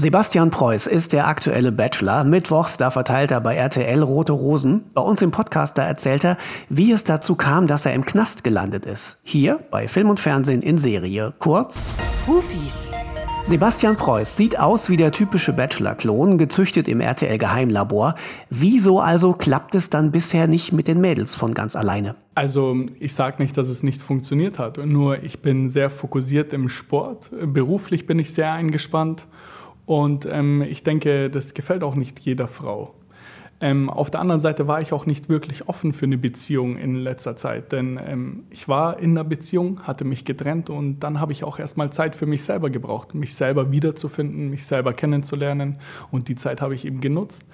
Sebastian Preuß ist der aktuelle Bachelor. Mittwochs, da verteilt er bei RTL Rote Rosen. Bei uns im Podcast, da erzählt er, wie es dazu kam, dass er im Knast gelandet ist. Hier bei Film und Fernsehen in Serie. Kurz. Hufis. Sebastian Preuß sieht aus wie der typische Bachelor-Klon, gezüchtet im RTL-Geheimlabor. Wieso also klappt es dann bisher nicht mit den Mädels von ganz alleine? Also ich sage nicht, dass es nicht funktioniert hat, nur ich bin sehr fokussiert im Sport. Beruflich bin ich sehr eingespannt und ähm, ich denke, das gefällt auch nicht jeder Frau. Ähm, auf der anderen Seite war ich auch nicht wirklich offen für eine Beziehung in letzter Zeit, denn ähm, ich war in einer Beziehung, hatte mich getrennt und dann habe ich auch erstmal Zeit für mich selber gebraucht, mich selber wiederzufinden, mich selber kennenzulernen und die Zeit habe ich eben genutzt.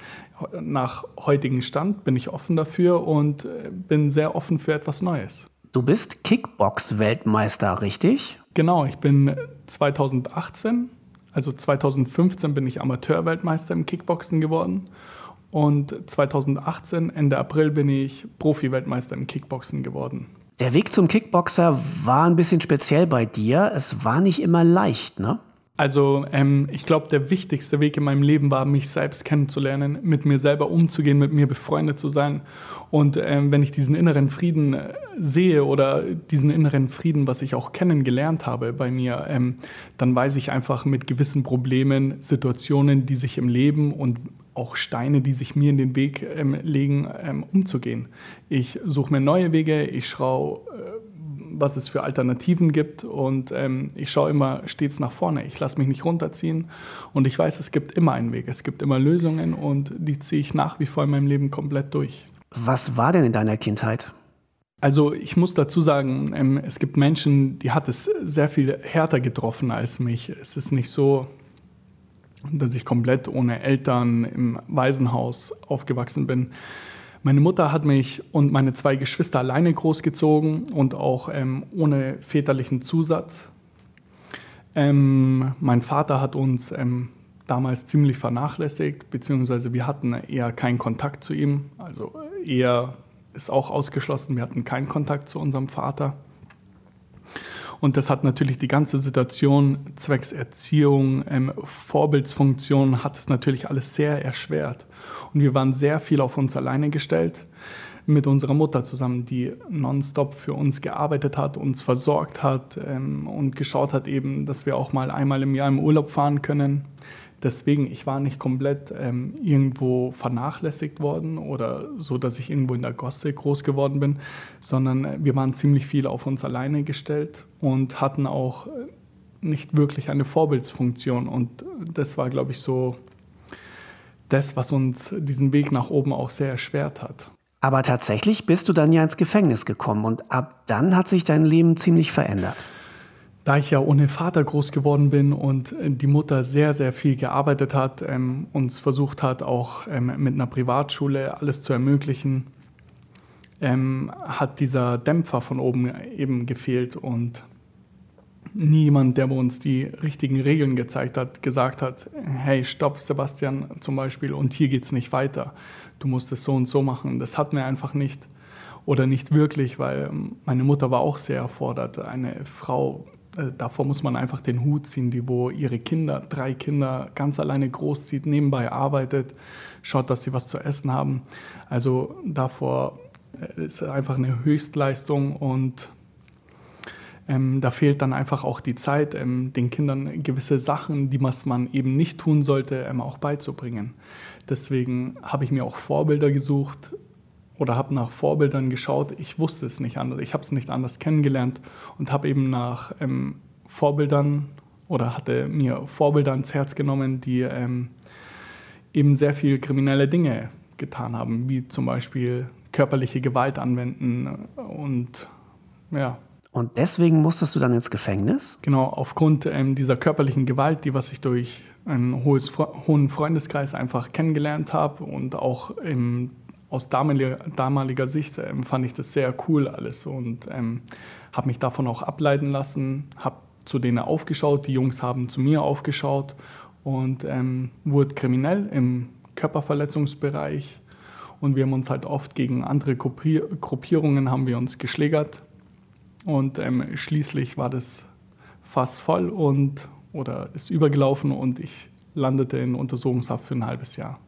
Nach heutigem Stand bin ich offen dafür und äh, bin sehr offen für etwas Neues. Du bist Kickbox-Weltmeister, richtig? Genau, ich bin 2018 also 2015 bin ich Amateurweltmeister im Kickboxen geworden und 2018, Ende April, bin ich Profi-Weltmeister im Kickboxen geworden. Der Weg zum Kickboxer war ein bisschen speziell bei dir. Es war nicht immer leicht, ne? Also ähm, ich glaube, der wichtigste Weg in meinem Leben war, mich selbst kennenzulernen, mit mir selber umzugehen, mit mir befreundet zu sein. Und ähm, wenn ich diesen inneren Frieden äh, sehe oder diesen inneren Frieden, was ich auch kennengelernt habe bei mir, ähm, dann weiß ich einfach mit gewissen Problemen, Situationen, die sich im Leben und auch Steine, die sich mir in den Weg ähm, legen, ähm, umzugehen. Ich suche mir neue Wege, ich schaue äh, was es für Alternativen gibt und ähm, ich schaue immer stets nach vorne. Ich lasse mich nicht runterziehen und ich weiß, es gibt immer einen Weg, es gibt immer Lösungen und die ziehe ich nach wie vor in meinem Leben komplett durch. Was war denn in deiner Kindheit? Also ich muss dazu sagen, ähm, es gibt Menschen, die hat es sehr viel härter getroffen als mich. Es ist nicht so, dass ich komplett ohne Eltern im Waisenhaus aufgewachsen bin. Meine Mutter hat mich und meine zwei Geschwister alleine großgezogen und auch ähm, ohne väterlichen Zusatz. Ähm, mein Vater hat uns ähm, damals ziemlich vernachlässigt, beziehungsweise wir hatten eher keinen Kontakt zu ihm. Also er ist auch ausgeschlossen, wir hatten keinen Kontakt zu unserem Vater. Und das hat natürlich die ganze Situation zwecks Erziehung, ähm, Vorbildsfunktion, hat es natürlich alles sehr erschwert. Und wir waren sehr viel auf uns alleine gestellt mit unserer Mutter zusammen, die nonstop für uns gearbeitet hat, uns versorgt hat ähm, und geschaut hat eben, dass wir auch mal einmal im Jahr im Urlaub fahren können. Deswegen, ich war nicht komplett ähm, irgendwo vernachlässigt worden oder so, dass ich irgendwo in der Gosse groß geworden bin, sondern äh, wir waren ziemlich viel auf uns alleine gestellt und hatten auch äh, nicht wirklich eine Vorbildsfunktion. Und das war, glaube ich, so das, was uns diesen Weg nach oben auch sehr erschwert hat. Aber tatsächlich bist du dann ja ins Gefängnis gekommen und ab dann hat sich dein Leben ziemlich verändert. Da ich ja ohne Vater groß geworden bin und die Mutter sehr, sehr viel gearbeitet hat, ähm, uns versucht hat, auch ähm, mit einer Privatschule alles zu ermöglichen, ähm, hat dieser Dämpfer von oben eben gefehlt und niemand, der uns die richtigen Regeln gezeigt hat, gesagt hat, hey, stopp, Sebastian zum Beispiel, und hier geht es nicht weiter. Du musst es so und so machen. Das hatten wir einfach nicht oder nicht wirklich, weil meine Mutter war auch sehr erfordert. Eine Frau äh, davor muss man einfach den Hut ziehen, die wo ihre Kinder, drei Kinder ganz alleine großzieht, nebenbei arbeitet, schaut, dass sie was zu essen haben. Also davor äh, ist einfach eine Höchstleistung und ähm, da fehlt dann einfach auch die Zeit, ähm, den Kindern gewisse Sachen, die man eben nicht tun sollte, ähm, auch beizubringen. Deswegen habe ich mir auch Vorbilder gesucht, oder habe nach Vorbildern geschaut. Ich wusste es nicht anders. Ich habe es nicht anders kennengelernt und habe eben nach ähm, Vorbildern oder hatte mir Vorbilder ans Herz genommen, die ähm, eben sehr viel kriminelle Dinge getan haben, wie zum Beispiel körperliche Gewalt anwenden und ja. Und deswegen musstest du dann ins Gefängnis? Genau, aufgrund ähm, dieser körperlichen Gewalt, die was ich durch einen hohes, hohen Freundeskreis einfach kennengelernt habe und auch im aus damaliger, damaliger Sicht ähm, fand ich das sehr cool alles und ähm, habe mich davon auch ableiten lassen, habe zu denen aufgeschaut, die Jungs haben zu mir aufgeschaut und ähm, wurde kriminell im Körperverletzungsbereich und wir haben uns halt oft gegen andere Gruppierungen haben wir uns geschlägert und ähm, schließlich war das Fass voll und oder ist übergelaufen und ich landete in Untersuchungshaft für ein halbes Jahr.